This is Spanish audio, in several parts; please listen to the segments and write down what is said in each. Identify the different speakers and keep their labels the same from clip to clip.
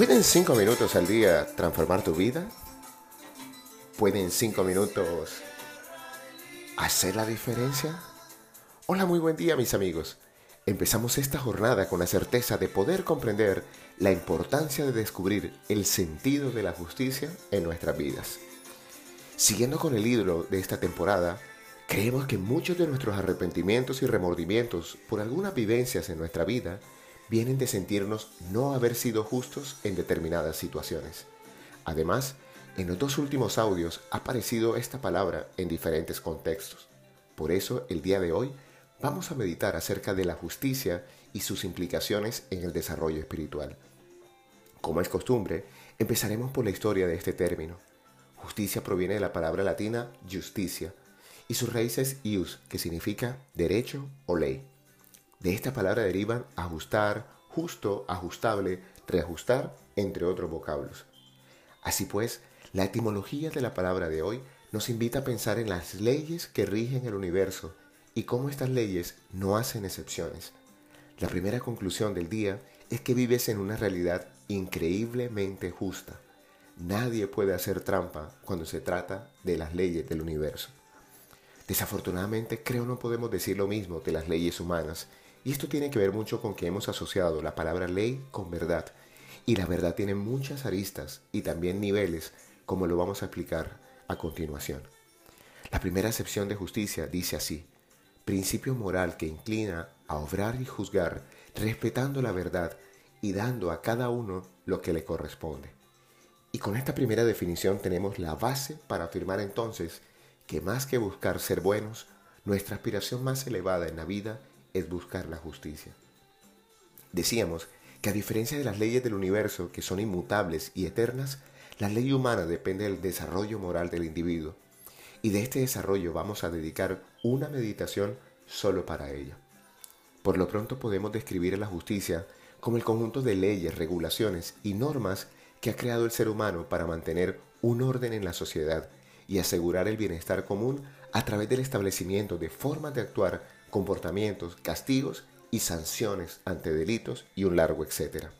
Speaker 1: ¿Pueden cinco minutos al día transformar tu vida? ¿Pueden cinco minutos hacer la diferencia? Hola, muy buen día mis amigos. Empezamos esta jornada con la certeza de poder comprender la importancia de descubrir el sentido de la justicia en nuestras vidas. Siguiendo con el libro de esta temporada, creemos que muchos de nuestros arrepentimientos y remordimientos por algunas vivencias en nuestra vida vienen de sentirnos no haber sido justos en determinadas situaciones. Además, en los dos últimos audios ha aparecido esta palabra en diferentes contextos. Por eso, el día de hoy, vamos a meditar acerca de la justicia y sus implicaciones en el desarrollo espiritual. Como es costumbre, empezaremos por la historia de este término. Justicia proviene de la palabra latina justicia y su raíz es ius, que significa derecho o ley. De esta palabra derivan ajustar, justo, ajustable, reajustar, entre otros vocablos. Así pues, la etimología de la palabra de hoy nos invita a pensar en las leyes que rigen el universo y cómo estas leyes no hacen excepciones. La primera conclusión del día es que vives en una realidad increíblemente justa. Nadie puede hacer trampa cuando se trata de las leyes del universo. Desafortunadamente creo no podemos decir lo mismo de las leyes humanas y esto tiene que ver mucho con que hemos asociado la palabra ley con verdad. Y la verdad tiene muchas aristas y también niveles, como lo vamos a explicar a continuación. La primera acepción de justicia dice así, principio moral que inclina a obrar y juzgar respetando la verdad y dando a cada uno lo que le corresponde. Y con esta primera definición tenemos la base para afirmar entonces que más que buscar ser buenos, nuestra aspiración más elevada en la vida es buscar la justicia. Decíamos que a diferencia de las leyes del universo, que son inmutables y eternas, la ley humana depende del desarrollo moral del individuo. Y de este desarrollo vamos a dedicar una meditación solo para ello. Por lo pronto podemos describir la justicia como el conjunto de leyes, regulaciones y normas que ha creado el ser humano para mantener un orden en la sociedad y asegurar el bienestar común a través del establecimiento de formas de actuar comportamientos, castigos y sanciones ante delitos y un largo etcétera.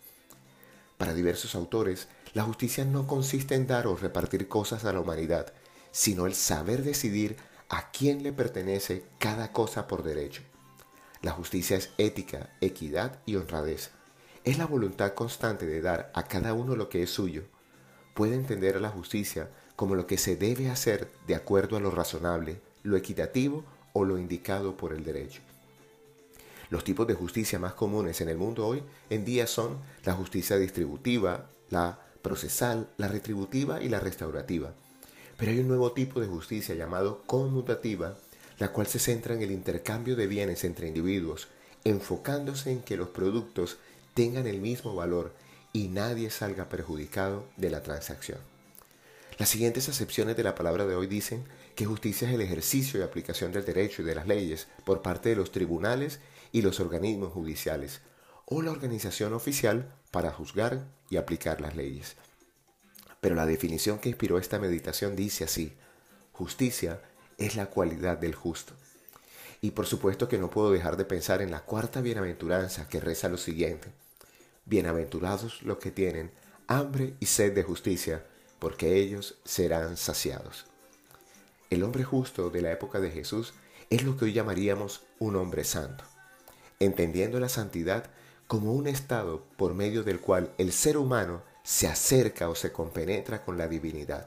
Speaker 1: Para diversos autores, la justicia no consiste en dar o repartir cosas a la humanidad, sino el saber decidir a quién le pertenece cada cosa por derecho. La justicia es ética, equidad y honradez. Es la voluntad constante de dar a cada uno lo que es suyo. Puede entender a la justicia como lo que se debe hacer de acuerdo a lo razonable, lo equitativo o lo indicado por el derecho. Los tipos de justicia más comunes en el mundo hoy en día son la justicia distributiva, la procesal, la retributiva y la restaurativa. Pero hay un nuevo tipo de justicia llamado conmutativa, la cual se centra en el intercambio de bienes entre individuos, enfocándose en que los productos tengan el mismo valor y nadie salga perjudicado de la transacción. Las siguientes acepciones de la palabra de hoy dicen que justicia es el ejercicio y aplicación del derecho y de las leyes por parte de los tribunales y los organismos judiciales o la organización oficial para juzgar y aplicar las leyes. Pero la definición que inspiró esta meditación dice así, justicia es la cualidad del justo. Y por supuesto que no puedo dejar de pensar en la cuarta bienaventuranza que reza lo siguiente, bienaventurados los que tienen hambre y sed de justicia, porque ellos serán saciados. El hombre justo de la época de Jesús es lo que hoy llamaríamos un hombre santo, entendiendo la santidad como un estado por medio del cual el ser humano se acerca o se compenetra con la divinidad.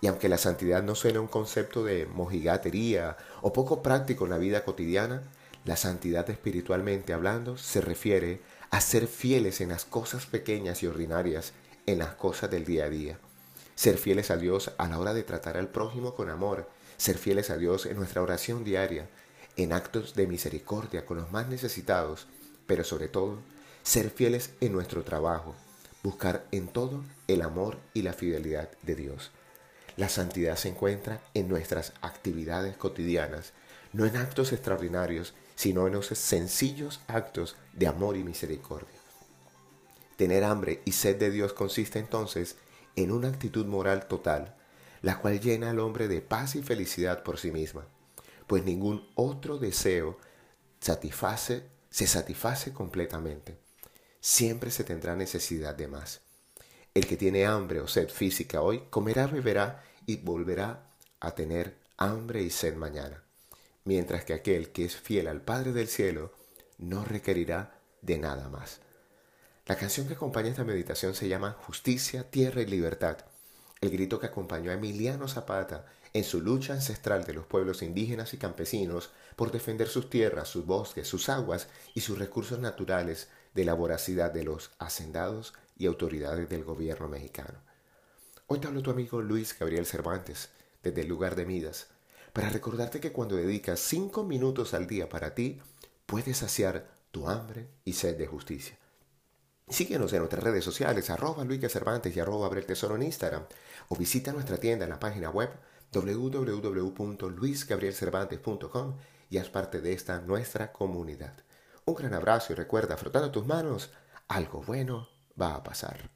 Speaker 1: Y aunque la santidad no suena un concepto de mojigatería o poco práctico en la vida cotidiana, la santidad espiritualmente hablando se refiere a ser fieles en las cosas pequeñas y ordinarias, en las cosas del día a día ser fieles a Dios a la hora de tratar al prójimo con amor, ser fieles a Dios en nuestra oración diaria, en actos de misericordia con los más necesitados, pero sobre todo, ser fieles en nuestro trabajo, buscar en todo el amor y la fidelidad de Dios. La santidad se encuentra en nuestras actividades cotidianas, no en actos extraordinarios, sino en esos sencillos actos de amor y misericordia. Tener hambre y sed de Dios consiste entonces en una actitud moral total, la cual llena al hombre de paz y felicidad por sí misma, pues ningún otro deseo satisface, se satisface completamente. Siempre se tendrá necesidad de más. El que tiene hambre o sed física hoy, comerá, beberá y volverá a tener hambre y sed mañana. Mientras que aquel que es fiel al Padre del cielo no requerirá de nada más. La canción que acompaña esta meditación se llama Justicia, Tierra y Libertad, el grito que acompañó a Emiliano Zapata en su lucha ancestral de los pueblos indígenas y campesinos por defender sus tierras, sus bosques, sus aguas y sus recursos naturales de la voracidad de los hacendados y autoridades del gobierno mexicano. Hoy te hablo tu amigo Luis Gabriel Cervantes, desde el lugar de Midas, para recordarte que cuando dedicas cinco minutos al día para ti, puedes saciar tu hambre y sed de justicia. Síguenos en nuestras redes sociales, arroba Luis Cervantes y arroba Abre Tesoro en Instagram, o visita nuestra tienda en la página web www.luisgabrielcervantes.com y haz parte de esta nuestra comunidad. Un gran abrazo y recuerda, frotando tus manos, algo bueno va a pasar.